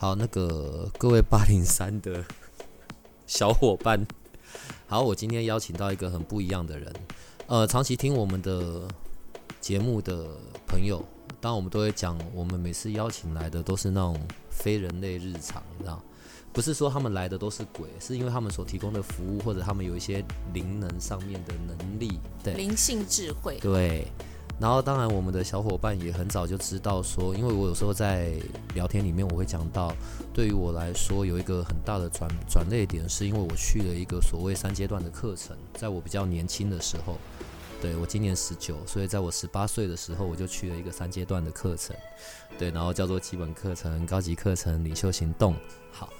好，那个各位八零三的小伙伴，好，我今天邀请到一个很不一样的人，呃，长期听我们的节目的朋友，当然我们都会讲，我们每次邀请来的都是那种非人类日常，你知道，不是说他们来的都是鬼，是因为他们所提供的服务或者他们有一些灵能上面的能力，对，灵性智慧，对。然后，当然，我们的小伙伴也很早就知道说，因为我有时候在聊天里面，我会讲到，对于我来说，有一个很大的转转捩点，是因为我去了一个所谓三阶段的课程，在我比较年轻的时候，对，我今年十九，所以在我十八岁的时候，我就去了一个三阶段的课程，对，然后叫做基本课程、高级课程、领袖行动，好。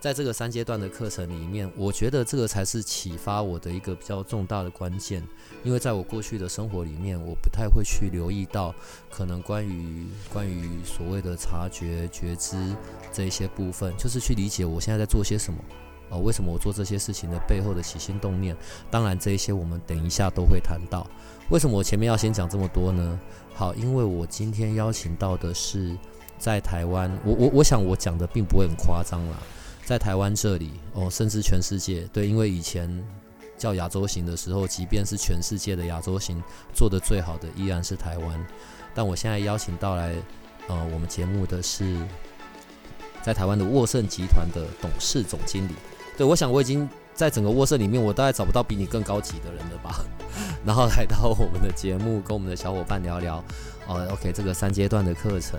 在这个三阶段的课程里面，我觉得这个才是启发我的一个比较重大的关键。因为在我过去的生活里面，我不太会去留意到可能关于关于所谓的察觉、觉知这一些部分，就是去理解我现在在做些什么，哦，为什么我做这些事情的背后的起心动念。当然，这一些我们等一下都会谈到。为什么我前面要先讲这么多呢？好，因为我今天邀请到的是在台湾，我我我想我讲的并不会很夸张啦。在台湾这里哦，甚至全世界对，因为以前叫亚洲行的时候，即便是全世界的亚洲行做得最好的依然是台湾。但我现在邀请到来呃，我们节目的是在台湾的沃盛集团的董事总经理。对，我想我已经在整个沃盛里面，我大概找不到比你更高级的人了吧？然后来到我们的节目，跟我们的小伙伴聊聊哦，OK，这个三阶段的课程。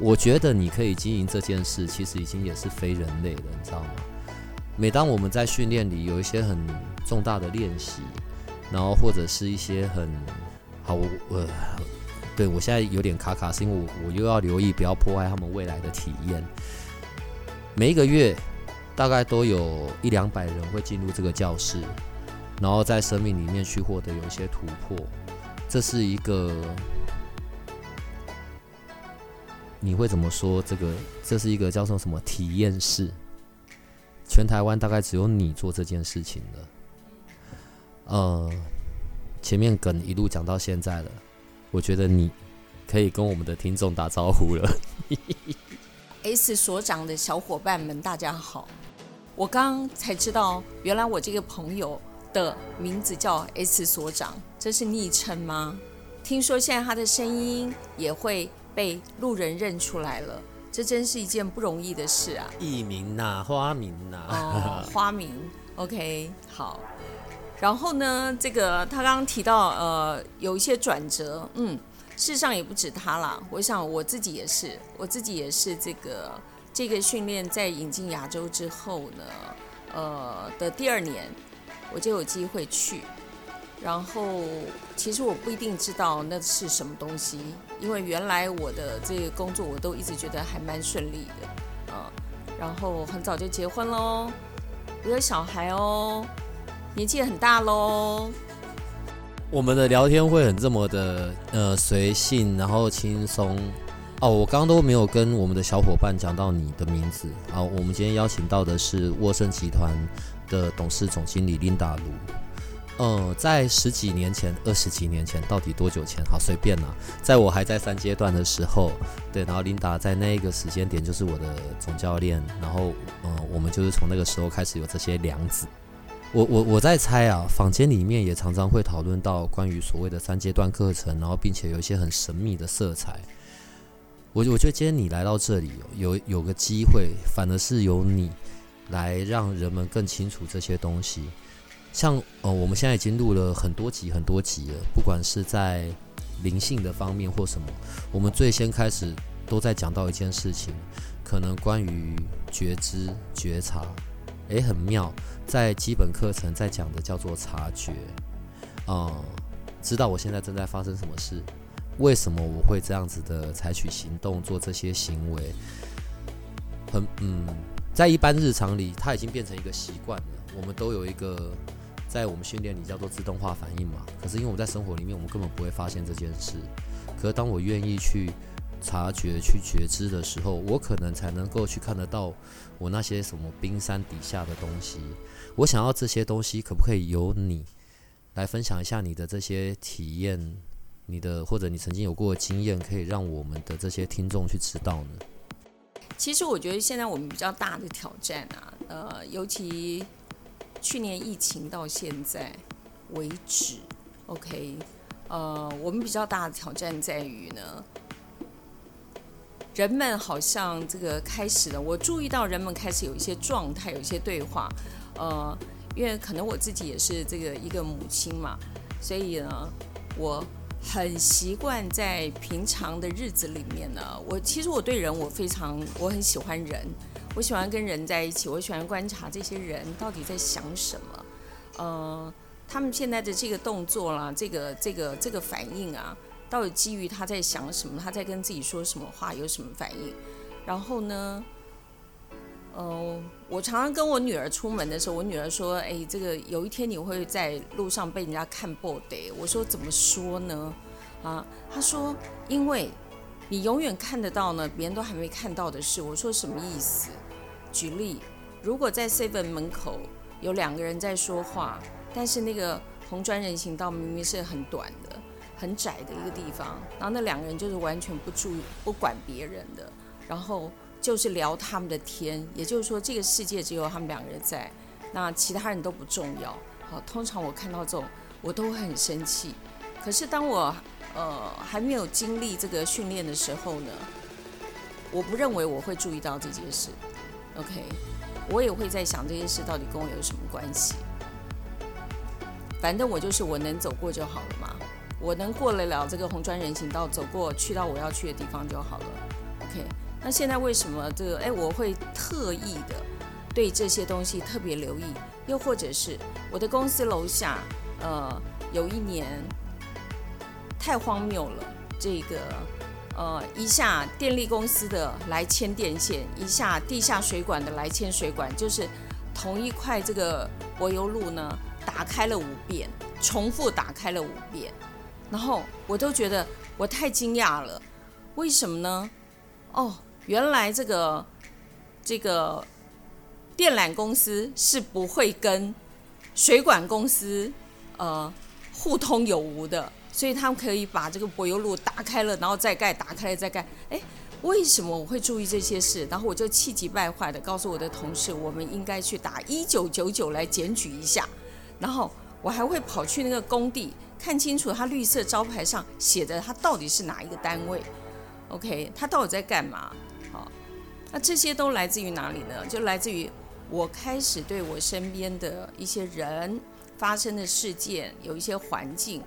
我觉得你可以经营这件事，其实已经也是非人类了，你知道吗？每当我们在训练里有一些很重大的练习，然后或者是一些很好，呃，对我现在有点卡卡，是因为我我又要留意不要破坏他们未来的体验。每一个月大概都有一两百人会进入这个教室，然后在生命里面去获得有一些突破，这是一个。你会怎么说？这个这是一个叫做什么体验式？全台湾大概只有你做这件事情了。呃，前面梗一路讲到现在了，我觉得你可以跟我们的听众打招呼了。S 所长的小伙伴们，大家好！我刚才知道，原来我这个朋友的名字叫 S 所长，这是昵称吗？听说现在他的声音也会。被路人认出来了，这真是一件不容易的事啊！艺名呐、啊，花名呐、啊，哦，花名，OK，好。然后呢，这个他刚刚提到，呃，有一些转折，嗯，事实上也不止他啦。我想我自己也是，我自己也是这个这个训练在引进亚洲之后呢，呃的第二年，我就有机会去。然后，其实我不一定知道那是什么东西，因为原来我的这个工作我都一直觉得还蛮顺利的，嗯，然后很早就结婚喽，有小孩哦，年纪也很大喽。我们的聊天会很这么的呃随性，然后轻松。哦，我刚刚都没有跟我们的小伙伴讲到你的名字啊。我们今天邀请到的是沃盛集团的董事总经理琳达卢。嗯，在十几年前、二十几年前，到底多久前？好，随便啦。在我还在三阶段的时候，对，然后琳达在那个时间点就是我的总教练，然后，嗯，我们就是从那个时候开始有这些梁子。我我我在猜啊，坊间里面也常常会讨论到关于所谓的三阶段课程，然后并且有一些很神秘的色彩。我我觉得今天你来到这里，有有个机会，反而是由你来让人们更清楚这些东西。像呃，我们现在已经录了很多集很多集了，不管是在灵性的方面或什么，我们最先开始都在讲到一件事情，可能关于觉知觉察，诶，很妙，在基本课程在讲的叫做察觉，啊、知道我现在正在发生什么事，为什么我会这样子的采取行动做这些行为？很嗯，在一般日常里，它已经变成一个习惯了。我们都有一个在我们训练里叫做自动化反应嘛。可是因为我们在生活里面，我们根本不会发现这件事。可是当我愿意去察觉、去觉知的时候，我可能才能够去看得到我那些什么冰山底下的东西。我想要这些东西，可不可以由你来分享一下你的这些体验？你的或者你曾经有过的经验，可以让我们的这些听众去知道呢？其实我觉得现在我们比较大的挑战啊，呃，尤其去年疫情到现在为止，OK，呃，我们比较大的挑战在于呢，人们好像这个开始了，我注意到人们开始有一些状态，有一些对话，呃，因为可能我自己也是这个一个母亲嘛，所以呢，我。很习惯在平常的日子里面呢，我其实我对人我非常我很喜欢人，我喜欢跟人在一起，我喜欢观察这些人到底在想什么，呃，他们现在的这个动作啦，这个这个这个反应啊，到底基于他在想什么，他在跟自己说什么话，有什么反应，然后呢？呃，我常常跟我女儿出门的时候，我女儿说：“哎，这个有一天你会在路上被人家看破的。”我说：“怎么说呢？”啊，她说：“因为你永远看得到呢，别人都还没看到的事。”我说：“什么意思？”举例，如果在 Seven 门口有两个人在说话，但是那个红砖人行道明明是很短的、很窄的一个地方，然后那两个人就是完全不注意、不管别人的，然后。就是聊他们的天，也就是说，这个世界只有他们两个人在，那其他人都不重要。好，通常我看到这种，我都很生气。可是当我呃还没有经历这个训练的时候呢，我不认为我会注意到这件事。OK，我也会在想这件事到底跟我有什么关系。反正我就是我能走过就好了嘛，我能过得了这个红砖人行道，走过去到我要去的地方就好了。OK。那现在为什么这个哎，我会特意的对这些东西特别留意？又或者是我的公司楼下，呃，有一年太荒谬了，这个呃，一下电力公司的来牵电线，一下地下水管的来牵水管，就是同一块这个柏油路呢，打开了五遍，重复打开了五遍，然后我都觉得我太惊讶了，为什么呢？哦。原来这个这个电缆公司是不会跟水管公司呃互通有无的，所以他们可以把这个柏油路打开了，然后再盖，打开了再盖。哎，为什么我会注意这些事？然后我就气急败坏的告诉我的同事，我们应该去打一九九九来检举一下。然后我还会跑去那个工地看清楚，他绿色招牌上写的他到底是哪一个单位？OK，他到底在干嘛？那这些都来自于哪里呢？就来自于我开始对我身边的一些人发生的事件，有一些环境，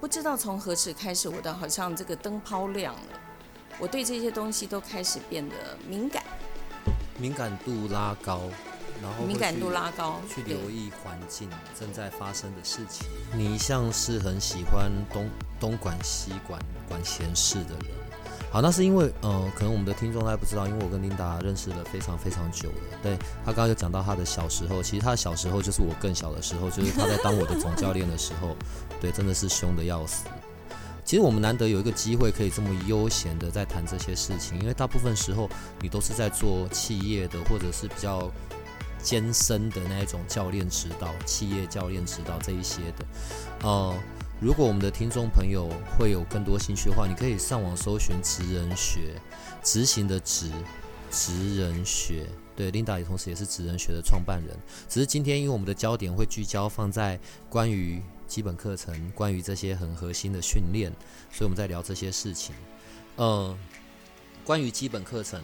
不知道从何时开始，我的好像这个灯泡亮了，我对这些东西都开始变得敏感，敏感度拉高，然后敏感度拉高，去留意环境正在发生的事情。你像是很喜欢东东管西管管闲事的人。好，那是因为，呃，可能我们的听众他不知道，因为我跟琳达认识了非常非常久了。对，他刚刚有讲到他的小时候，其实他的小时候就是我更小的时候，就是他在当我的总教练的时候，对，真的是凶得要死。其实我们难得有一个机会可以这么悠闲的在谈这些事情，因为大部分时候你都是在做企业的或者是比较艰深的那一种教练指导、企业教练指导这一些的，呃。如果我们的听众朋友会有更多兴趣的话，你可以上网搜寻“职人学”，执行的“职”，职人学。对，琳达也同时也是职人学的创办人。只是今天因为我们的焦点会聚焦放在关于基本课程，关于这些很核心的训练，所以我们在聊这些事情。呃，关于基本课程，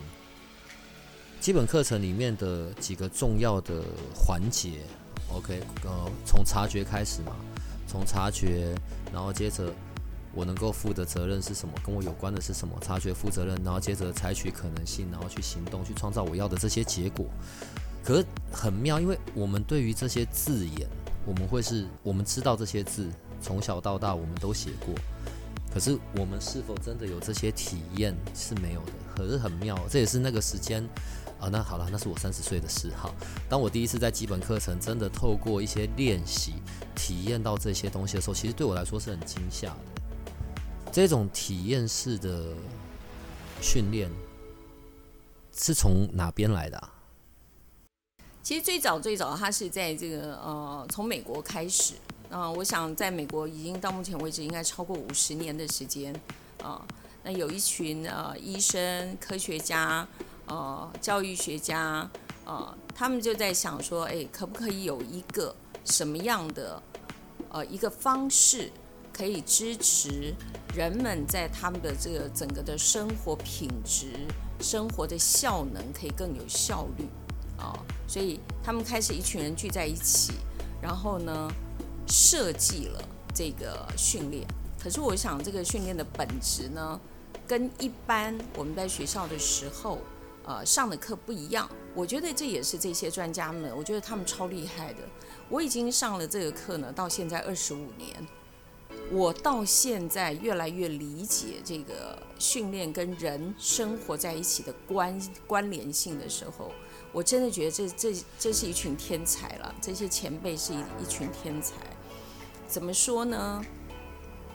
基本课程里面的几个重要的环节，OK，呃，从察觉开始嘛。从察觉，然后接着我能够负的责任是什么？跟我有关的是什么？察觉、负责任，然后接着采取可能性，然后去行动，去创造我要的这些结果。可是很妙，因为我们对于这些字眼，我们会是，我们知道这些字，从小到大我们都写过。可是我们是否真的有这些体验是没有的，可是很妙，这也是那个时间啊。那好了，那是我三十岁的时候，当我第一次在基本课程真的透过一些练习体验到这些东西的时候，其实对我来说是很惊吓的。这种体验式的训练是从哪边来的啊？其实最早最早，它是在这个呃，从美国开始。啊、呃，我想在美国已经到目前为止应该超过五十年的时间，啊、那有一群呃医生、科学家、呃教育学家，呃，他们就在想说，哎，可不可以有一个什么样的呃一个方式，可以支持人们在他们的这个整个的生活品质、生活的效能可以更有效率啊、呃，所以他们开始一群人聚在一起，然后呢，设计了这个训练，可是我想这个训练的本质呢，跟一般我们在学校的时候，呃，上的课不一样。我觉得这也是这些专家们，我觉得他们超厉害的。我已经上了这个课呢，到现在二十五年，我到现在越来越理解这个训练跟人生活在一起的关关联性的时候，我真的觉得这这这是一群天才了。这些前辈是一一群天才。怎么说呢？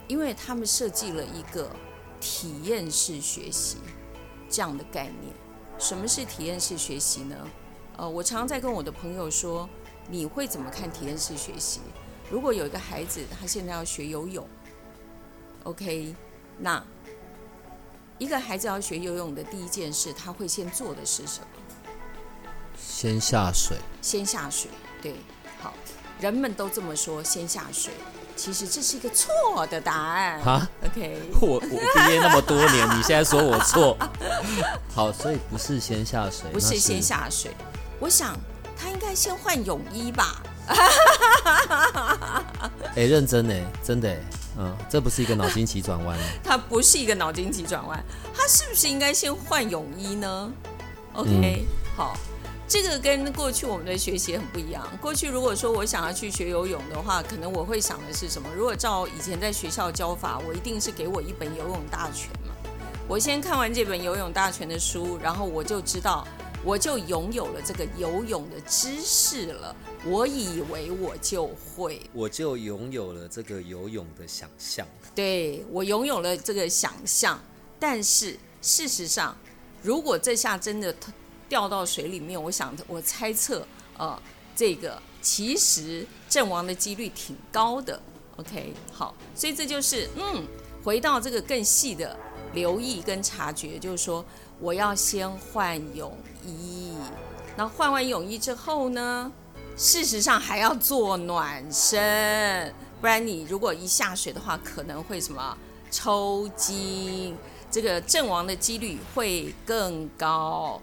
因为他们设计了一个体验式学习这样的概念。什么是体验式学习呢？呃，我常常在跟我的朋友说，你会怎么看体验式学习？如果有一个孩子，他现在要学游泳，OK，那一个孩子要学游泳的第一件事，他会先做的是什么？先下水。先下水，对，好。人们都这么说，先下水。其实这是一个错的答案。哈，OK。我我毕业那么多年，你现在说我错？好，所以不是先下水，不是先下水。我想他应该先换泳衣吧。哎，认真哎，真的哎，嗯，这不是一个脑筋急转弯。他不是一个脑筋急转弯，他是不是应该先换泳衣呢？OK，、嗯、好。这个跟过去我们的学习很不一样。过去如果说我想要去学游泳的话，可能我会想的是什么？如果照以前在学校教法，我一定是给我一本游泳大全嘛。我先看完这本游泳大全的书，然后我就知道，我就拥有了这个游泳的知识了。我以为我就会，我就拥有了这个游泳的想象。对，我拥有了这个想象，但是事实上，如果这下真的掉到水里面，我想我猜测，呃，这个其实阵亡的几率挺高的。OK，好，所以这就是嗯，回到这个更细的留意跟察觉，就是说我要先换泳衣，那换完泳衣之后呢，事实上还要做暖身，不然你如果一下水的话，可能会什么抽筋，这个阵亡的几率会更高。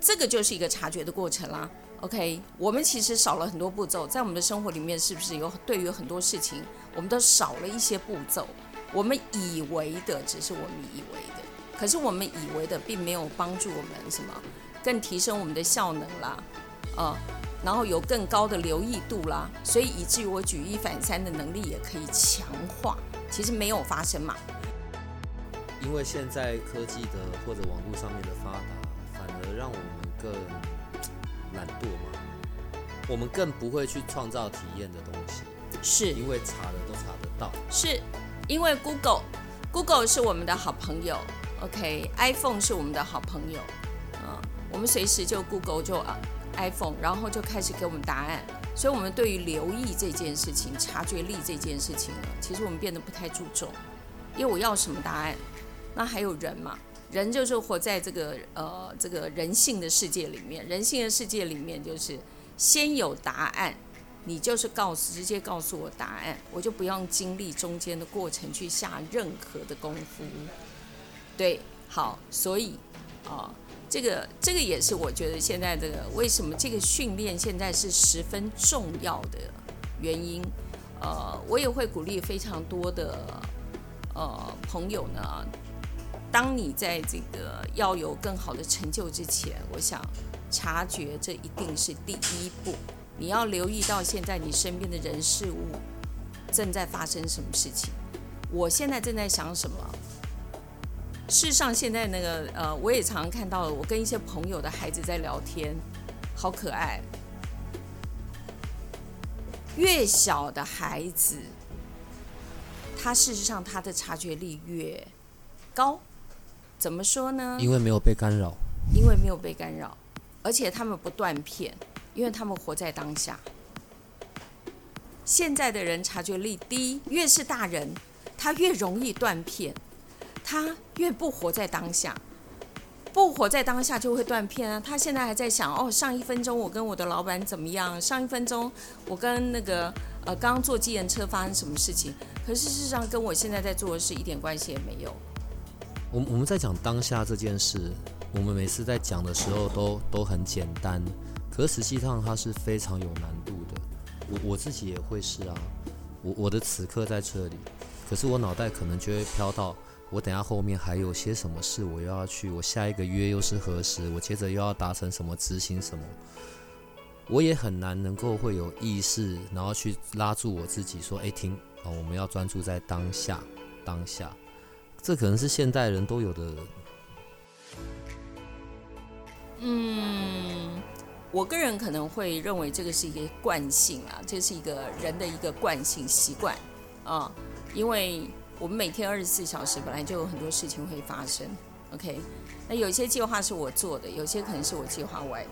这个就是一个察觉的过程啦。OK，我们其实少了很多步骤，在我们的生活里面，是不是有对于很多事情，我们都少了一些步骤？我们以为的只是我们以为的，可是我们以为的并没有帮助我们什么，更提升我们的效能啦，呃，然后有更高的留意度啦，所以以至于我举一反三的能力也可以强化。其实没有发生嘛，因为现在科技的或者网络上面的发达。而让我们更懒惰吗，我们更不会去创造体验的东西，是。因为查的都查得到，是。因为 Google，Google 是我们的好朋友，OK，iPhone 是我们的好朋友，嗯，我们随时就 Google 就啊 iPhone，然后就开始给我们答案，所以我们对于留意这件事情、察觉力这件事情呢，其实我们变得不太注重，因为我要什么答案，那还有人嘛。人就是活在这个呃这个人性的世界里面，人性的世界里面就是先有答案，你就是告诉直接告诉我答案，我就不用经历中间的过程去下任何的功夫。对，好，所以啊、这个这个也是我觉得现在这个为什么这个训练现在是十分重要的原因。呃，我也会鼓励非常多的呃朋友呢。当你在这个要有更好的成就之前，我想察觉这一定是第一步。你要留意到现在你身边的人事物正在发生什么事情，我现在正在想什么？事实上，现在那个呃，我也常常看到，我跟一些朋友的孩子在聊天，好可爱。越小的孩子，他事实上他的察觉力越高。怎么说呢？因为没有被干扰。因为没有被干扰，而且他们不断片，因为他们活在当下。现在的人察觉力低，越是大人，他越容易断片，他越不活在当下。不活在当下就会断片啊！他现在还在想哦，上一分钟我跟我的老板怎么样？上一分钟我跟那个呃刚刚坐计程车发生什么事情？可是事实上跟我现在在做的事一点关系也没有。我我们在讲当下这件事，我们每次在讲的时候都都很简单，可实际上它是非常有难度的。我我自己也会是啊，我我的此刻在这里，可是我脑袋可能就会飘到我等下后面还有些什么事我又要去，我下一个约又是何时？我接着又要达成什么执行什么？我也很难能够会有意识，然后去拉住我自己说：“哎，停哦，我们要专注在当下，当下。”这可能是现代人都有的。嗯。我个人可能会认为这个是一个惯性啊，这是一个人的一个惯性习惯啊，因为我们每天二十四小时本来就有很多事情会发生，OK？那有些计划是我做的，有些可能是我计划外的，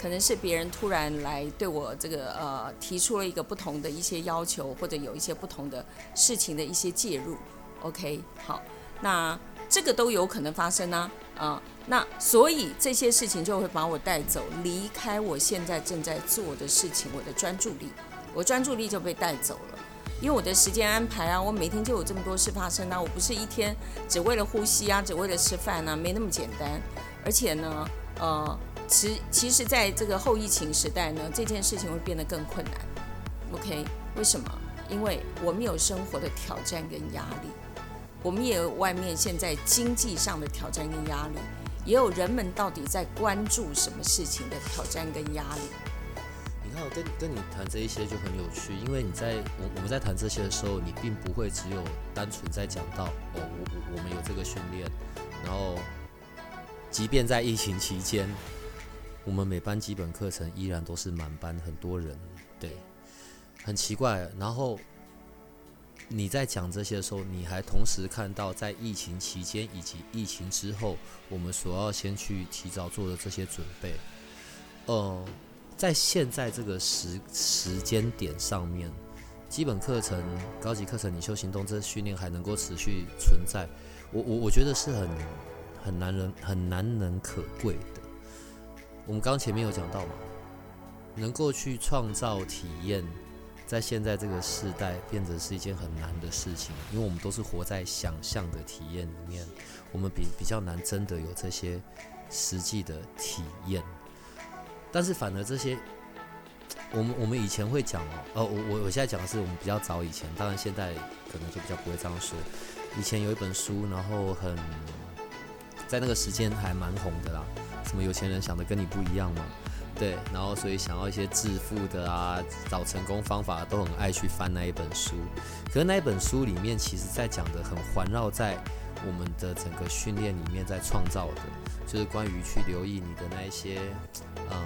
可能是别人突然来对我这个呃提出了一个不同的一些要求，或者有一些不同的事情的一些介入，OK？好，那这个都有可能发生呢，啊。啊那所以这些事情就会把我带走，离开我现在正在做的事情，我的专注力，我专注力就被带走了，因为我的时间安排啊，我每天就有这么多事发生啊，我不是一天只为了呼吸啊，只为了吃饭啊，没那么简单。而且呢，呃，其其实在这个后疫情时代呢，这件事情会变得更困难。OK，为什么？因为我们有生活的挑战跟压力，我们也有外面现在经济上的挑战跟压力。也有人们到底在关注什么事情的挑战跟压力？你看，我跟跟你谈这一些就很有趣，因为你在我我们在谈这些的时候，你并不会只有单纯在讲到哦，我我我们有这个训练，然后即便在疫情期间，我们每班基本课程依然都是满班，很多人，对，很奇怪，然后。你在讲这些的时候，你还同时看到在疫情期间以及疫情之后，我们所要先去提早做的这些准备。呃，在现在这个时时间点上面，基本课程、高级课程、领袖行动这训练还能够持续存在，我我我觉得是很很难人很难能可贵的。我们刚前面有讲到嘛，能够去创造体验。在现在这个时代，变得是一件很难的事情，因为我们都是活在想象的体验里面，我们比比较难真的有这些实际的体验。但是反而这些，我们我们以前会讲哦，呃，我我我现在讲的是我们比较早以前，当然现在可能就比较不会这样说。以前有一本书，然后很在那个时间还蛮红的啦，什么有钱人想的跟你不一样吗？对，然后所以想要一些致富的啊，找成功方法都很爱去翻那一本书。可是那一本书里面，其实在讲的很环绕在我们的整个训练里面，在创造的，就是关于去留意你的那一些呃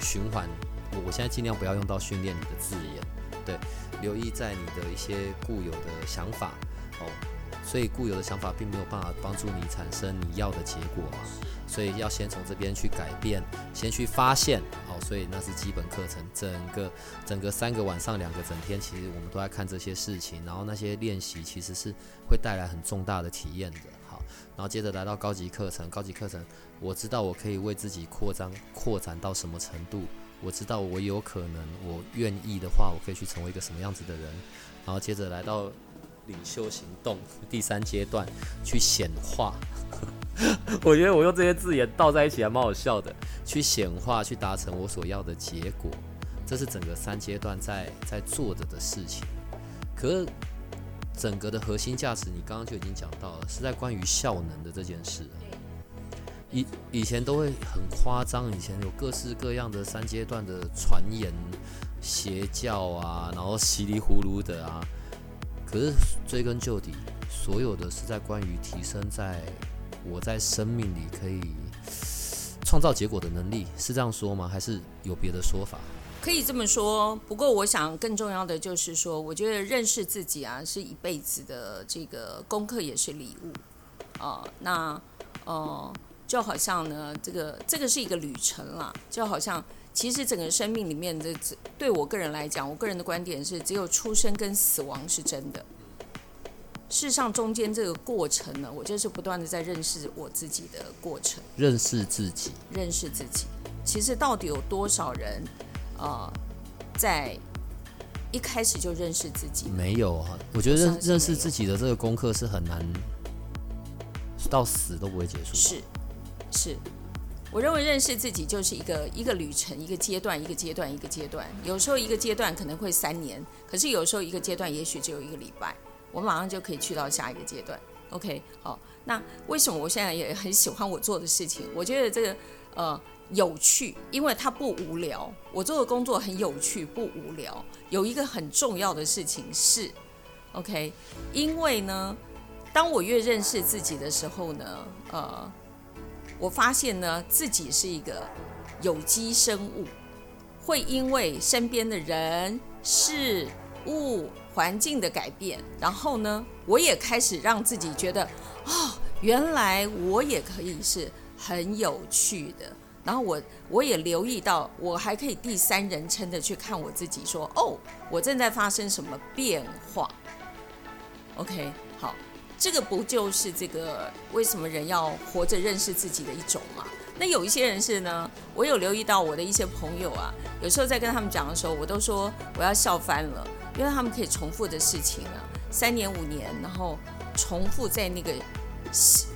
循环。我我现在尽量不要用到训练你的字眼，对，留意在你的一些固有的想法哦。所以固有的想法并没有办法帮助你产生你要的结果。嘛。所以要先从这边去改变，先去发现，好，所以那是基本课程，整个整个三个晚上两个整天，其实我们都在看这些事情，然后那些练习其实是会带来很重大的体验的，好，然后接着来到高级课程，高级课程，我知道我可以为自己扩张扩展到什么程度，我知道我有可能，我愿意的话，我可以去成为一个什么样子的人，然后接着来到领袖行动第三阶段，去显化。我觉得我用这些字眼倒在一起还蛮好笑的，去显化，去达成我所要的结果，这是整个三阶段在在做着的事情。可是整个的核心价值，你刚刚就已经讲到了，是在关于效能的这件事。以以前都会很夸张，以前有各式各样的三阶段的传言、邪教啊，然后稀里糊涂的啊。可是追根究底，所有的是在关于提升在我在生命里可以创造结果的能力，是这样说吗？还是有别的说法？可以这么说，不过我想更重要的就是说，我觉得认识自己啊，是一辈子的这个功课，也是礼物啊、呃。那呃，就好像呢，这个这个是一个旅程啦，就好像其实整个生命里面的，对我个人来讲，我个人的观点是，只有出生跟死亡是真的。事实上，中间这个过程呢，我就是不断的在认识我自己的过程。认识自己，认识自己。其实到底有多少人？呃，在一开始就认识自己？没有啊，我觉得认认识自己的这个功课是很难，到死都不会结束。是，是，我认为认识自己就是一个一个旅程，一个阶段，一个阶段，一个阶段。有时候一个阶段可能会三年，可是有时候一个阶段也许只有一个礼拜，我马上就可以去到下一个阶段。OK，好，那为什么我现在也很喜欢我做的事情？我觉得这个呃。有趣，因为它不无聊。我做的工作很有趣，不无聊。有一个很重要的事情是，OK，因为呢，当我越认识自己的时候呢，呃，我发现呢，自己是一个有机生物，会因为身边的人、事物、环境的改变，然后呢，我也开始让自己觉得，哦，原来我也可以是很有趣的。然后我我也留意到，我还可以第三人称的去看我自己，说哦，我正在发生什么变化。OK，好，这个不就是这个为什么人要活着认识自己的一种吗？那有一些人是呢，我有留意到我的一些朋友啊，有时候在跟他们讲的时候，我都说我要笑翻了，因为他们可以重复的事情啊，三年五年，然后重复在那个。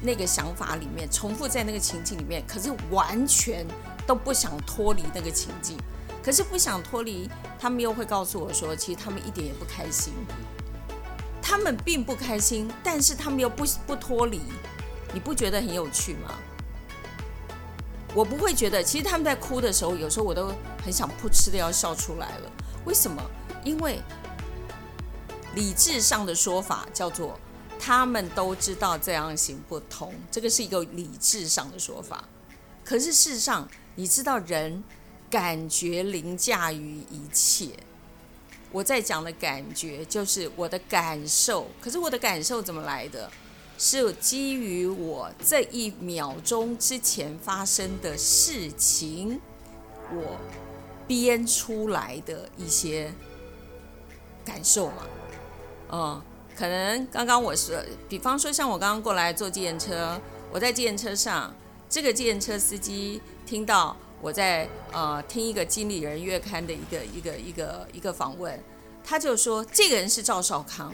那个想法里面重复在那个情境里面，可是完全都不想脱离那个情境，可是不想脱离，他们又会告诉我说，其实他们一点也不开心，他们并不开心，但是他们又不不脱离，你不觉得很有趣吗？我不会觉得，其实他们在哭的时候，有时候我都很想噗嗤的要笑出来了。为什么？因为理智上的说法叫做。他们都知道这样行不通，这个是一个理智上的说法。可是事实上，你知道人感觉凌驾于一切。我在讲的感觉就是我的感受，可是我的感受怎么来的？是基于我这一秒钟之前发生的事情，我编出来的一些感受嘛，嗯。可能刚刚我说，比方说像我刚刚过来坐计程车，我在计程车上，这个计程车司机听到我在呃听一个经理人月刊的一个一个一个一个访问，他就说这个人是赵少康，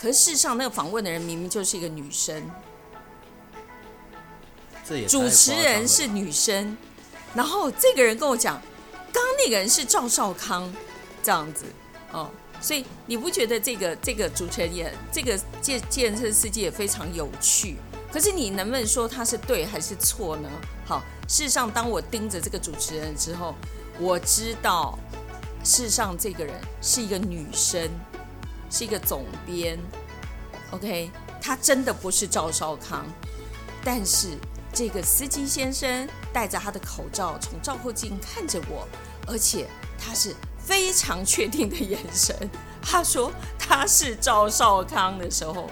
可是事实上那个访问的人明明就是一个女生，主持人是女生，然后这个人跟我讲，刚刚那个人是赵少康，这样子哦。所以你不觉得这个这个主持人也这个计计程车司机也非常有趣？可是你能不能说他是对还是错呢？好，事实上，当我盯着这个主持人之后，我知道，事实上这个人是一个女生，是一个总编。OK，他真的不是赵少康，但是这个司机先生戴着他的口罩，从照后镜看着我，而且他是。非常确定的眼神，他说他是赵少康的时候，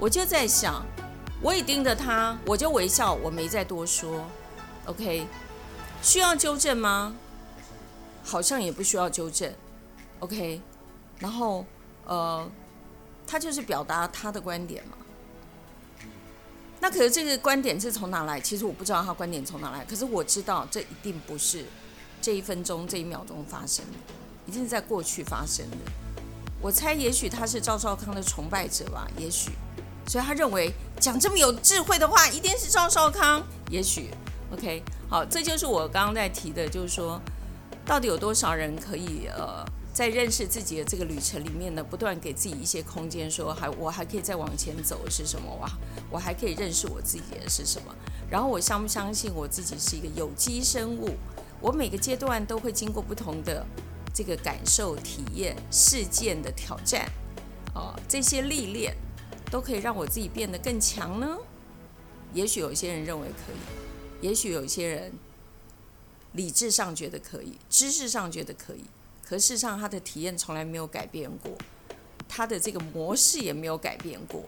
我就在想，我也盯着他，我就微笑，我没再多说。OK，需要纠正吗？好像也不需要纠正。OK，然后呃，他就是表达他的观点嘛。那可是这个观点是从哪来？其实我不知道他观点从哪来，可是我知道这一定不是。这一分钟、这一秒钟发生的，一定是在过去发生的。我猜，也许他是赵少康的崇拜者吧，也许，所以他认为讲这么有智慧的话，一定是赵少康。也许，OK，好，这就是我刚刚在提的，就是说，到底有多少人可以呃，在认识自己的这个旅程里面呢，不断给自己一些空间，说还我还可以再往前走是什么？哇，我还可以认识我自己的是什么？然后我相不相信我自己是一个有机生物？我每个阶段都会经过不同的这个感受、体验、事件的挑战、哦，这些历练都可以让我自己变得更强呢？也许有些人认为可以，也许有些人理智上觉得可以，知识上觉得可以，可事实上他的体验从来没有改变过，他的这个模式也没有改变过。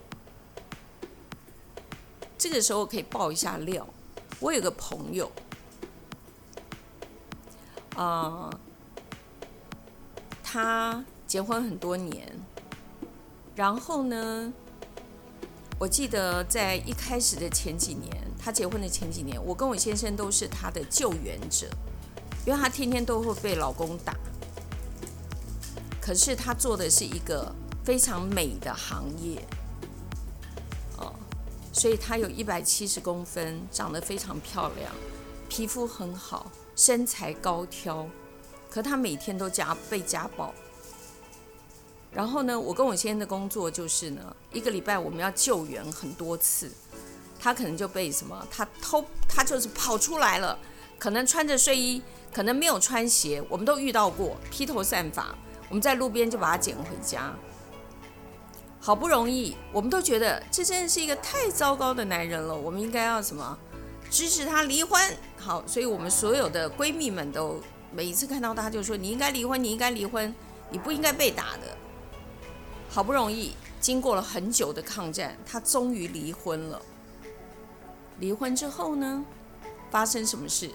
这个时候可以爆一下料。我有个朋友，啊、他结婚很多年，然后呢，我记得在一开始的前几年，他结婚的前几年，我跟我先生都是他的救援者，因为他天天都会被老公打，可是他做的是一个非常美的行业。哦所以她有一百七十公分，长得非常漂亮，皮肤很好，身材高挑。可她每天都家被家暴。然后呢，我跟我先生的工作就是呢，一个礼拜我们要救援很多次。他可能就被什么，他偷，他就是跑出来了，可能穿着睡衣，可能没有穿鞋，我们都遇到过，披头散发，我们在路边就把他捡回家。好不容易，我们都觉得这真的是一个太糟糕的男人了。我们应该要什么？支持他离婚。好，所以我们所有的闺蜜们都每一次看到他就说：“你应该离婚，你应该离婚，你不应该被打的。”好不容易，经过了很久的抗战，他终于离婚了。离婚之后呢，发生什么事？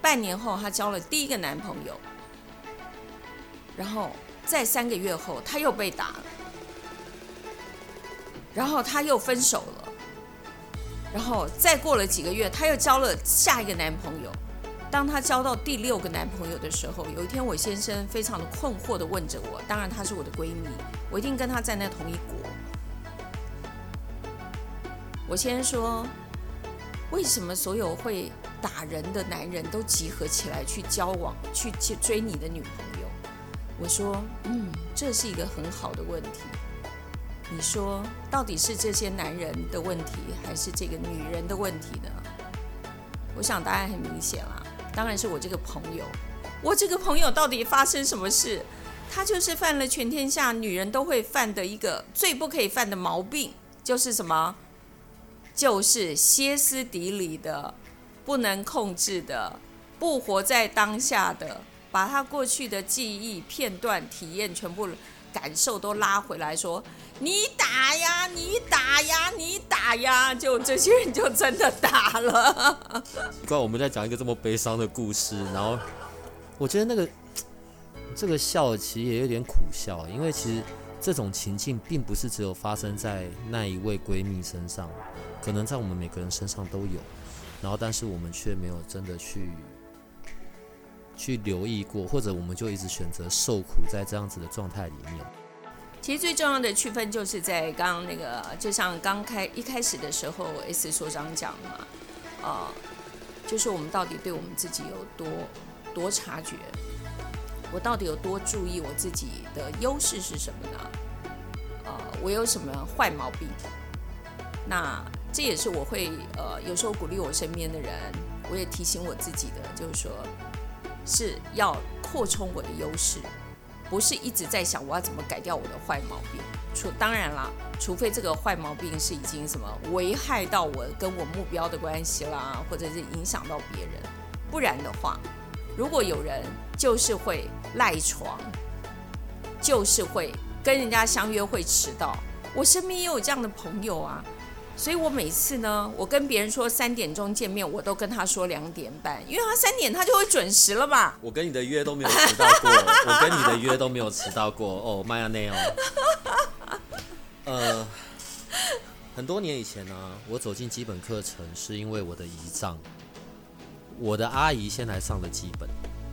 半年后，她交了第一个男朋友，然后在三个月后，她又被打了。然后她又分手了，然后再过了几个月，她又交了下一个男朋友。当她交到第六个男朋友的时候，有一天我先生非常的困惑地问着我，当然她是我的闺蜜，我一定跟她站在同一国。我先生说，为什么所有会打人的男人都集合起来去交往，去去追你的女朋友？我说，嗯，这是一个很好的问题。你说，到底是这些男人的问题，还是这个女人的问题呢？我想答案很明显啦，当然是我这个朋友。我这个朋友到底发生什么事？他就是犯了全天下女人都会犯的一个最不可以犯的毛病，就是什么？就是歇斯底里的、不能控制的、不活在当下的，把他过去的记忆片段、体验全部。感受都拉回来说，你打呀，你打呀，你打呀，就这些人就真的打了。怪，我们在讲一个这么悲伤的故事，然后我觉得那个 这个笑其实也有点苦笑，因为其实这种情境并不是只有发生在那一位闺蜜身上，可能在我们每个人身上都有，然后但是我们却没有真的去。去留意过，或者我们就一直选择受苦在这样子的状态里面。其实最重要的区分就是在刚刚那个，就像刚开一开始的时候，S 所长讲的嘛，呃，就是我们到底对我们自己有多多察觉，我到底有多注意我自己的优势是什么呢？呃，我有什么坏毛病？那这也是我会呃有时候鼓励我身边的人，我也提醒我自己的，就是说。是要扩充我的优势，不是一直在想我要怎么改掉我的坏毛病。除当然啦，除非这个坏毛病是已经什么危害到我跟我目标的关系啦，或者是影响到别人，不然的话，如果有人就是会赖床，就是会跟人家相约会迟到，我身边也有这样的朋友啊。所以我每次呢，我跟别人说三点钟见面，我都跟他说两点半，因为他三点他就会准时了嘛。我跟你的约都没有迟到过，我跟你的约都没有迟到过哦，麦亚内哦。呃，很多年以前呢，我走进基本课程是因为我的姨丈，我的阿姨先来上的基本，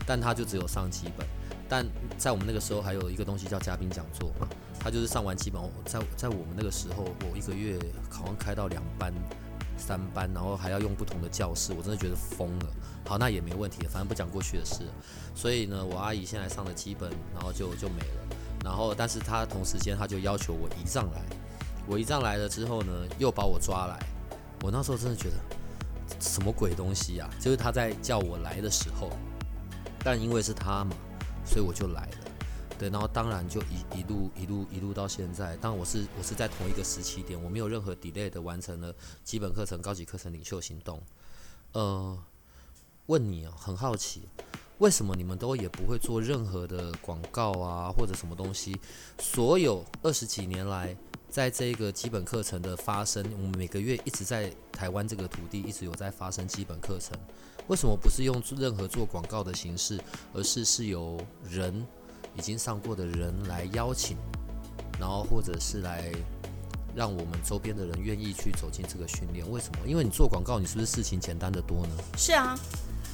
但她就只有上基本，但在我们那个时候还有一个东西叫嘉宾讲座嘛。他就是上完基本，在在我们那个时候，我一个月好像开到两班、三班，然后还要用不同的教室，我真的觉得疯了。好，那也没问题，反正不讲过去的事。所以呢，我阿姨现在上的基本，然后就就没了。然后，但是她同时间她就要求我姨丈来，我姨丈来了之后呢，又把我抓来。我那时候真的觉得什么鬼东西啊！就是她在叫我来的时候，但因为是她嘛，所以我就来了。对，然后当然就一一路一路一路到现在，当然我是我是在同一个时期点，我没有任何 delay 的完成了基本课程、高级课程、领袖行动。呃，问你啊，很好奇，为什么你们都也不会做任何的广告啊，或者什么东西？所有二十几年来，在这个基本课程的发生，我们每个月一直在台湾这个土地一直有在发生基本课程，为什么不是用任何做广告的形式，而是是由人已经上过的人来邀请，然后或者是来让我们周边的人愿意去走进这个训练？为什么？因为你做广告，你是不是事情简单得多呢？是啊。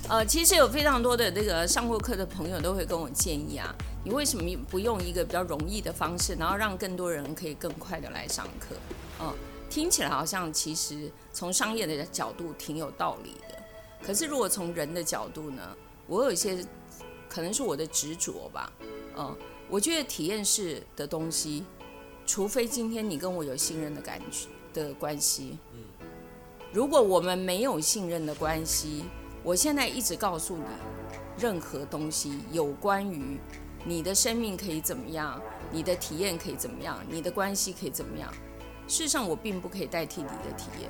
呃，其实有非常多的这个上过课的朋友都会跟我建议啊，你为什么不用一个比较容易的方式，然后让更多人可以更快的来上课？嗯、听起来好像其实从商业的角度挺有道理的，可是如果从人的角度呢，我有一些可能是我的执着吧，嗯、我觉得体验式的东西，除非今天你跟我有信任的感觉的关系，如果我们没有信任的关系。我现在一直告诉你，任何东西有关于你的生命可以怎么样，你的体验可以怎么样，你的关系可以怎么样。事实上，我并不可以代替你的体验。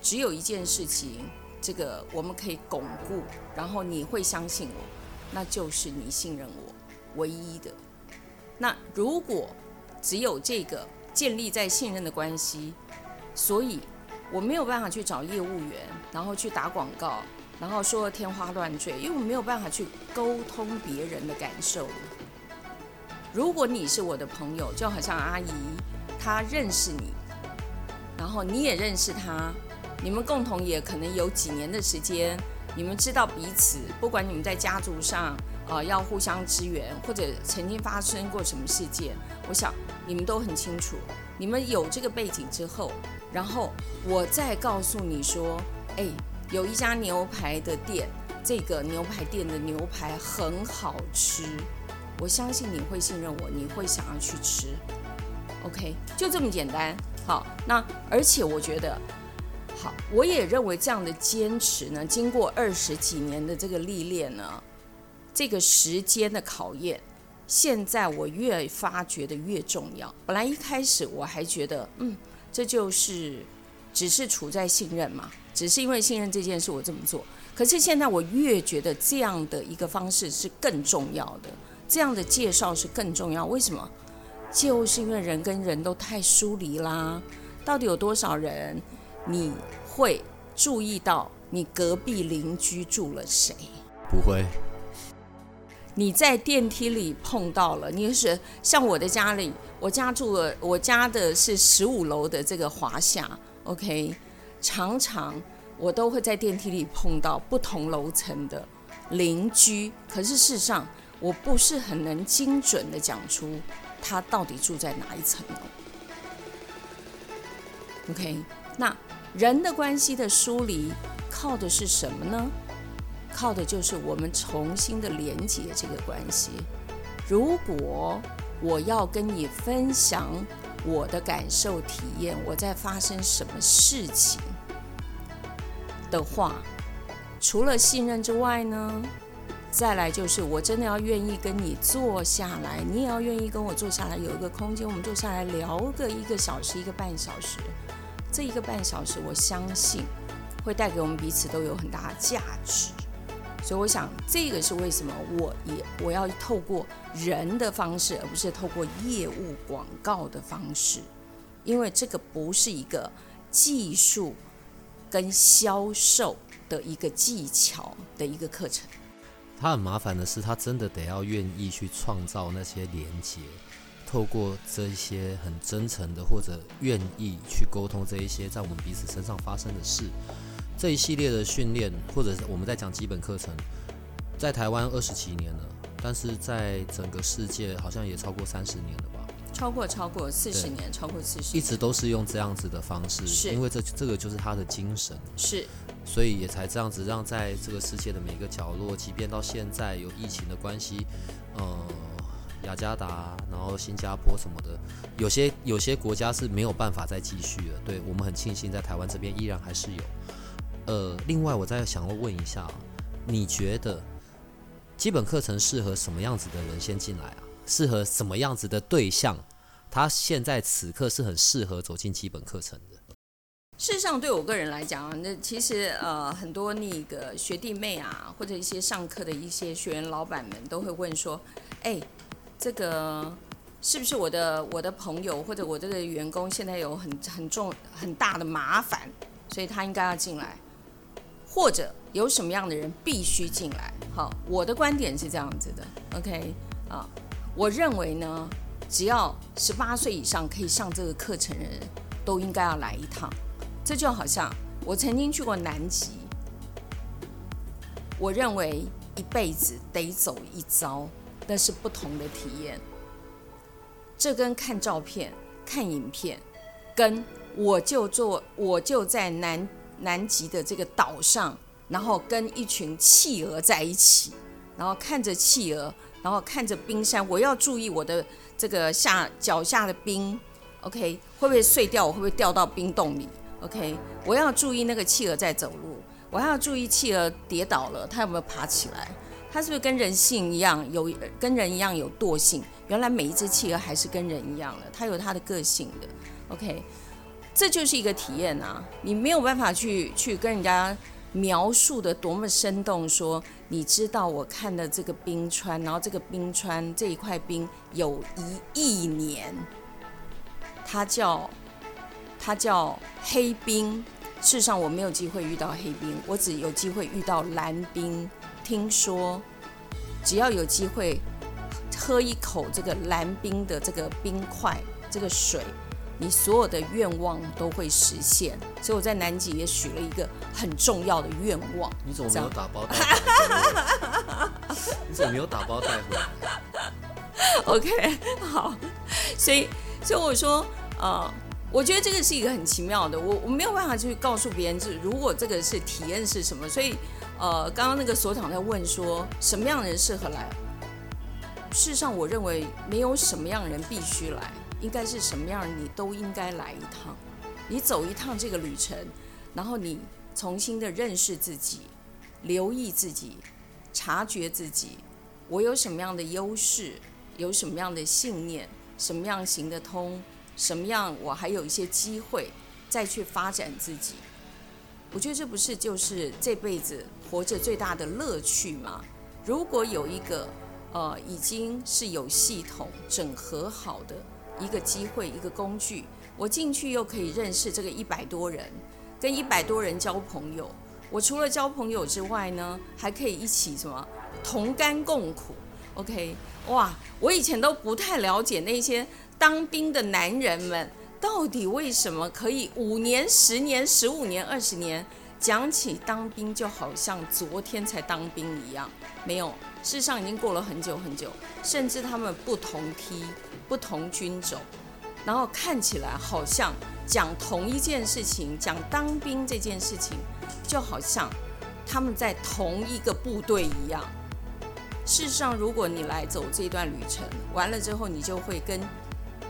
只有一件事情，这个我们可以巩固，然后你会相信我，那就是你信任我，唯一的。那如果只有这个建立在信任的关系，所以。我没有办法去找业务员，然后去打广告，然后说天花乱坠，因为我没有办法去沟通别人的感受。如果你是我的朋友，就好像阿姨，她认识你，然后你也认识她，你们共同也可能有几年的时间，你们知道彼此，不管你们在家族上，呃，要互相支援，或者曾经发生过什么事件，我想你们都很清楚。你们有这个背景之后。然后我再告诉你说，哎，有一家牛排的店，这个牛排店的牛排很好吃，我相信你会信任我，你会想要去吃，OK，就这么简单。好，那而且我觉得，好，我也认为这样的坚持呢，经过二十几年的这个历练呢，这个时间的考验，现在我越发觉得越重要。本来一开始我还觉得，嗯。这就是只是处在信任嘛，只是因为信任这件事我这么做。可是现在我越觉得这样的一个方式是更重要的，这样的介绍是更重要。为什么？就是因为人跟人都太疏离啦。到底有多少人你会注意到你隔壁邻居住了谁？不会。你在电梯里碰到了，你是像我的家里，我家住了，我家的是十五楼的这个华夏，OK，常常我都会在电梯里碰到不同楼层的邻居，可是事实上我不是很能精准的讲出他到底住在哪一层楼，OK，那人的关系的疏离靠的是什么呢？靠的就是我们重新的连接这个关系。如果我要跟你分享我的感受体验，我在发生什么事情的话，除了信任之外呢，再来就是我真的要愿意跟你坐下来，你也要愿意跟我坐下来，有一个空间，我们坐下来聊个一个小时、一个半小时。这一个半小时，我相信会带给我们彼此都有很大的价值。所以我想，这个是为什么我也我要透过人的方式，而不是透过业务广告的方式，因为这个不是一个技术跟销售的一个技巧的一个课程。他很麻烦的是，他真的得要愿意去创造那些连接，透过这一些很真诚的，或者愿意去沟通这一些在我们彼此身上发生的事。这一系列的训练，或者我们在讲基本课程，在台湾二十几年了，但是在整个世界好像也超过三十年了吧？超过超过四十年，超过四十，一直都是用这样子的方式，是因为这这个就是他的精神，是，所以也才这样子让在这个世界的每个角落，即便到现在有疫情的关系，呃，雅加达，然后新加坡什么的，有些有些国家是没有办法再继续了。对，我们很庆幸，在台湾这边依然还是有。呃，另外我再想要问一下，你觉得基本课程适合什么样子的人先进来啊？适合什么样子的对象？他现在此刻是很适合走进基本课程的。事实上，对我个人来讲，那其实呃，很多那个学弟妹啊，或者一些上课的一些学员老板们都会问说：“哎，这个是不是我的我的朋友或者我这个员工现在有很很重很大的麻烦，所以他应该要进来，或者有什么样的人必须进来？”好，我的观点是这样子的，OK 啊，我认为呢。只要十八岁以上可以上这个课程的人，都应该要来一趟。这就好像我曾经去过南极，我认为一辈子得走一遭，那是不同的体验。这跟看照片、看影片，跟我就做，我就在南南极的这个岛上，然后跟一群企鹅在一起，然后看着企鹅，然后看着冰山，我要注意我的。这个下脚下的冰，OK，会不会碎掉？我会不会掉到冰洞里？OK，我要注意那个企鹅在走路，我要注意企鹅跌倒了，它有没有爬起来？它是不是跟人性一样有跟人一样有惰性？原来每一只企鹅还是跟人一样的，它有它的个性的。OK，这就是一个体验啊，你没有办法去去跟人家。描述的多么生动！说你知道我看的这个冰川，然后这个冰川这一块冰有一亿年，它叫它叫黑冰。事实上我没有机会遇到黑冰，我只有机会遇到蓝冰。听说只要有机会喝一口这个蓝冰的这个冰块，这个水。你所有的愿望都会实现，所以我在南极也许了一个很重要的愿望。你怎么没有打包带回来？你怎么没有打包带回来？OK，好，所以所以我说，呃，我觉得这个是一个很奇妙的，我我没有办法去告诉别人，就是如果这个是体验是什么。所以，呃，刚刚那个所长在问说，什么样的人适合来？事实上，我认为没有什么样的人必须来。应该是什么样，你都应该来一趟。你走一趟这个旅程，然后你重新的认识自己，留意自己，察觉自己，我有什么样的优势，有什么样的信念，什么样行得通，什么样我还有一些机会再去发展自己。我觉得这不是就是这辈子活着最大的乐趣吗？如果有一个呃已经是有系统整合好的。一个机会，一个工具，我进去又可以认识这个一百多人，跟一百多人交朋友。我除了交朋友之外呢，还可以一起什么同甘共苦。OK，哇，我以前都不太了解那些当兵的男人们到底为什么可以五年、十年、十五年、二十年，讲起当兵就好像昨天才当兵一样。没有，事实上已经过了很久很久，甚至他们不同梯。不同军种，然后看起来好像讲同一件事情，讲当兵这件事情，就好像他们在同一个部队一样。事实上，如果你来走这段旅程，完了之后，你就会跟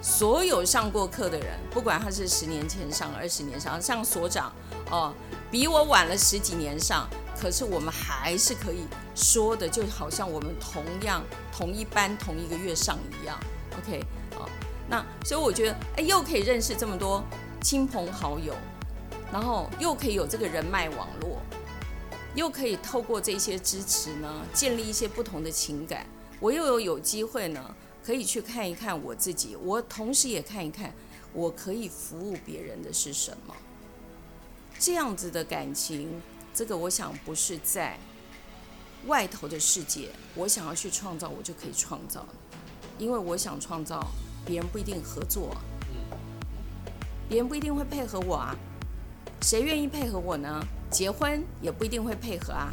所有上过课的人，不管他是十年前上、二十年上，像所长哦，比我晚了十几年上，可是我们还是可以说的，就好像我们同样同一班、同一个月上一样。OK，好，那所以我觉得，哎，又可以认识这么多亲朋好友，然后又可以有这个人脉网络，又可以透过这些支持呢，建立一些不同的情感。我又有有机会呢，可以去看一看我自己，我同时也看一看我可以服务别人的是什么。这样子的感情，这个我想不是在外头的世界，我想要去创造，我就可以创造。因为我想创造，别人不一定合作，别人不一定会配合我啊。谁愿意配合我呢？结婚也不一定会配合啊。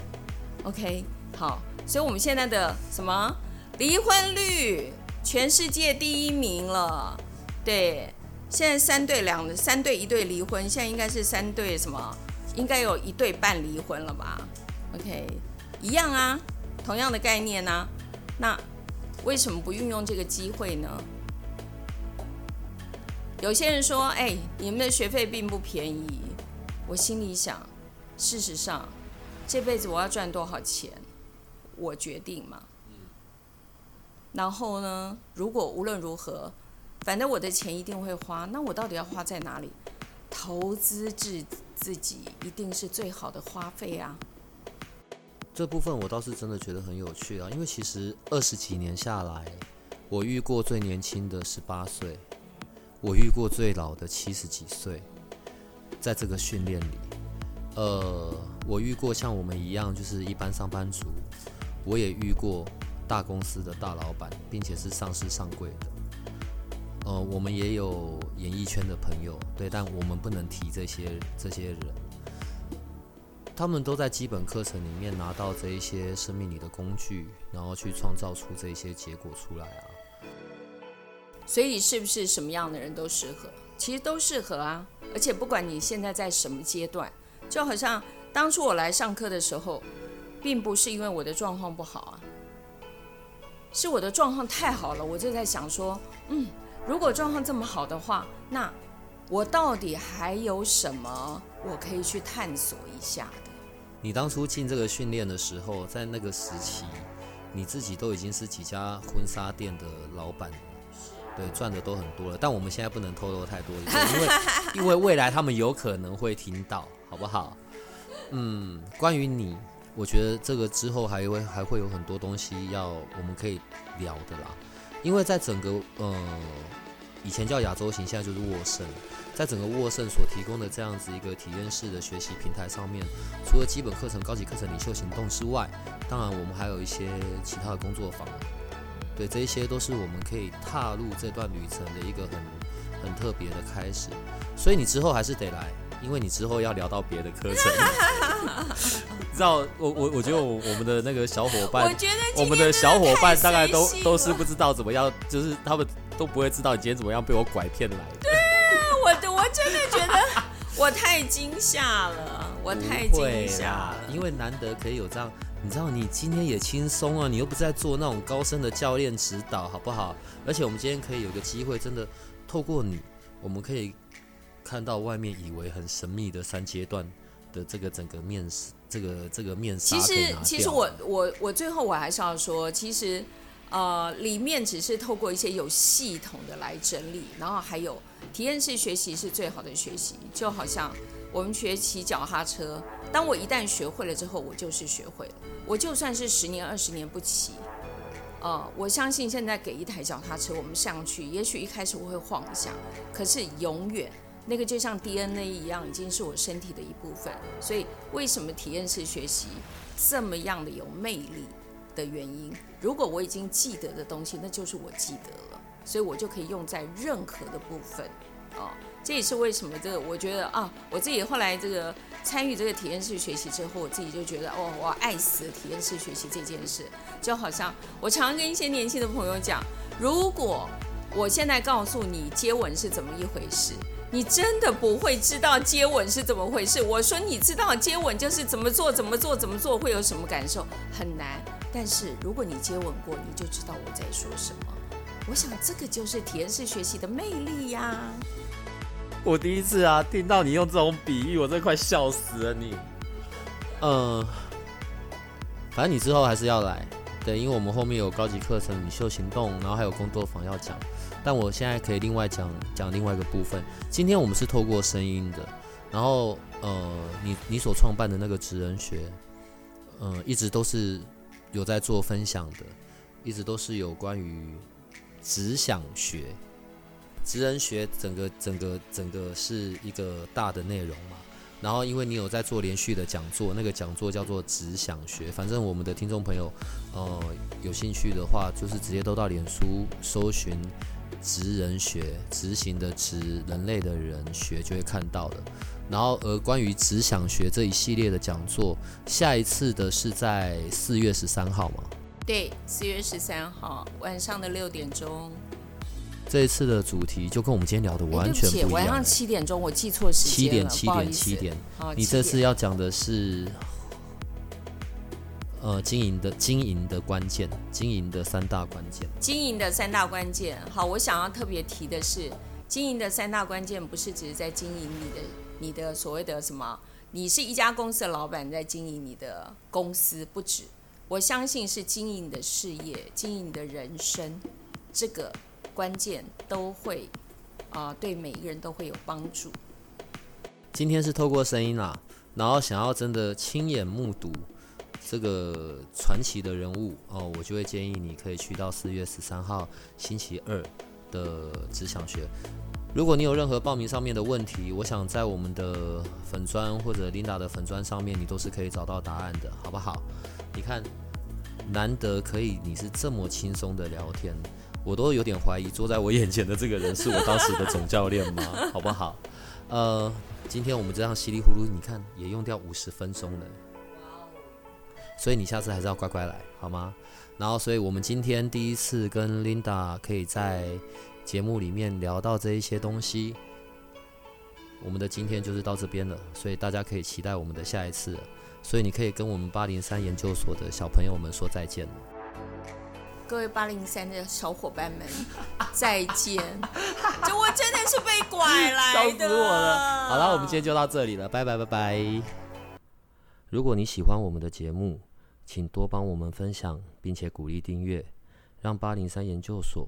OK，好，所以我们现在的什么离婚率，全世界第一名了。对，现在三对两三对一对离婚，现在应该是三对什么？应该有一对半离婚了吧？OK，一样啊，同样的概念啊。那。为什么不运用这个机会呢？有些人说：“哎，你们的学费并不便宜。”我心里想，事实上，这辈子我要赚多少钱，我决定嘛。然后呢，如果无论如何，反正我的钱一定会花，那我到底要花在哪里？投资自自己一定是最好的花费啊。这部分我倒是真的觉得很有趣啊，因为其实二十几年下来，我遇过最年轻的十八岁，我遇过最老的七十几岁，在这个训练里，呃，我遇过像我们一样就是一般上班族，我也遇过。大公司的大老板，并且是上市上柜的，呃，我们也有演艺圈的朋友，对，但我们不能提这些这些人，他们都在基本课程里面拿到这一些生命里的工具，然后去创造出这些结果出来啊。所以是不是什么样的人都适合？其实都适合啊，而且不管你现在在什么阶段，就好像当初我来上课的时候，并不是因为我的状况不好啊。是我的状况太好了，我就在想说，嗯，如果状况这么好的话，那我到底还有什么我可以去探索一下的？你当初进这个训练的时候，在那个时期，你自己都已经是几家婚纱店的老板，对，赚的都很多了。但我们现在不能透露太多，因为 因为未来他们有可能会听到，好不好？嗯，关于你。我觉得这个之后还会还会有很多东西要我们可以聊的啦，因为在整个呃以前叫亚洲行，现在就是沃盛，在整个沃盛所提供的这样子一个体验式的学习平台上面，除了基本课程、高级课程、领袖行动之外，当然我们还有一些其他的工作坊，对，这一些都是我们可以踏入这段旅程的一个很很特别的开始，所以你之后还是得来。因为你之后要聊到别的课程，知道我我我觉得我我们的那个小伙伴，我，我们的小伙伴大概都都是不知道怎么样，就是他们都不会知道你今天怎么样被我拐骗来的。对啊，我我真的觉得 我太惊吓了，我太惊吓了，因为难得可以有这样，你知道你今天也轻松啊，你又不是在做那种高深的教练指导，好不好？而且我们今天可以有个机会，真的透过你，我们可以。看到外面以为很神秘的三阶段的这个整个面试，这个这个面试。其实其实我我我最后我还是要说，其实呃里面只是透过一些有系统的来整理，然后还有体验式学习是最好的学习。就好像我们学骑脚踏车，当我一旦学会了之后，我就是学会了。我就算是十年二十年不骑，呃，我相信现在给一台脚踏车我们上去，也许一开始我会晃一下，可是永远。那个就像 DNA 一样，已经是我身体的一部分。所以，为什么体验式学习这么样的有魅力的原因？如果我已经记得的东西，那就是我记得了，所以我就可以用在任何的部分。哦，这也是为什么这个，我觉得啊，我自己后来这个参与这个体验式学习之后，我自己就觉得，哦，我爱死体验式学习这件事。就好像我常跟一些年轻的朋友讲，如果我现在告诉你接吻是怎么一回事。你真的不会知道接吻是怎么回事。我说你知道接吻就是怎么做，怎么做，怎么做会有什么感受，很难。但是如果你接吻过，你就知道我在说什么。我想这个就是体验式学习的魅力呀。我第一次啊听到你用这种比喻，我真快笑死了你。嗯，反正你之后还是要来，对，因为我们后面有高级课程、领袖行动，然后还有工作坊要讲。但我现在可以另外讲讲另外一个部分。今天我们是透过声音的，然后呃，你你所创办的那个职人学，呃，一直都是有在做分享的，一直都是有关于只想学，职人学整个整个整个是一个大的内容嘛。然后因为你有在做连续的讲座，那个讲座叫做只想学，反正我们的听众朋友呃有兴趣的话，就是直接都到脸书搜寻。职人学，执行的职，人类的人学就会看到了。然后，而关于只想学这一系列的讲座，下一次的是在四月十三号吗？对，四月十三号晚上的六点钟。这一次的主题就跟我们今天聊的完全不一样。晚上七点钟，我记错时间了。七点，七点，七点。你这次要讲的是。呃，经营的经营的关键，经营的三大关键。经营的三大关键，好，我想要特别提的是，经营的三大关键不是只是在经营你的你的所谓的什么，你是一家公司的老板在经营你的公司，不止，我相信是经营你的事业、经营你的人生，这个关键都会啊、对每一个人都会有帮助。今天是透过声音啦，然后想要真的亲眼目睹这个传奇的人物哦，我就会建议你可以去到四月十三号星期二的只想学。如果你有任何报名上面的问题，我想在我们的粉砖或者 Linda 的粉砖上面，你都是可以找到答案的，好不好？你看，难得可以你是这么轻松的聊天，我都有点怀疑坐在我眼前的这个人是我当时的总教练吗？好不好？呃，今天我们这样稀里糊涂，你看也用掉五十分钟了，所以你下次还是要乖乖来，好吗？然后，所以我们今天第一次跟 Linda 可以在。节目里面聊到这一些东西，我们的今天就是到这边了，所以大家可以期待我们的下一次。所以你可以跟我们八零三研究所的小朋友们说再见了。各位八零三的小伙伴们，再见！就我真的是被拐来的，笑死我了。好了，我们今天就到这里了，拜拜拜拜。如果你喜欢我们的节目，请多帮我们分享，并且鼓励订阅，让八零三研究所。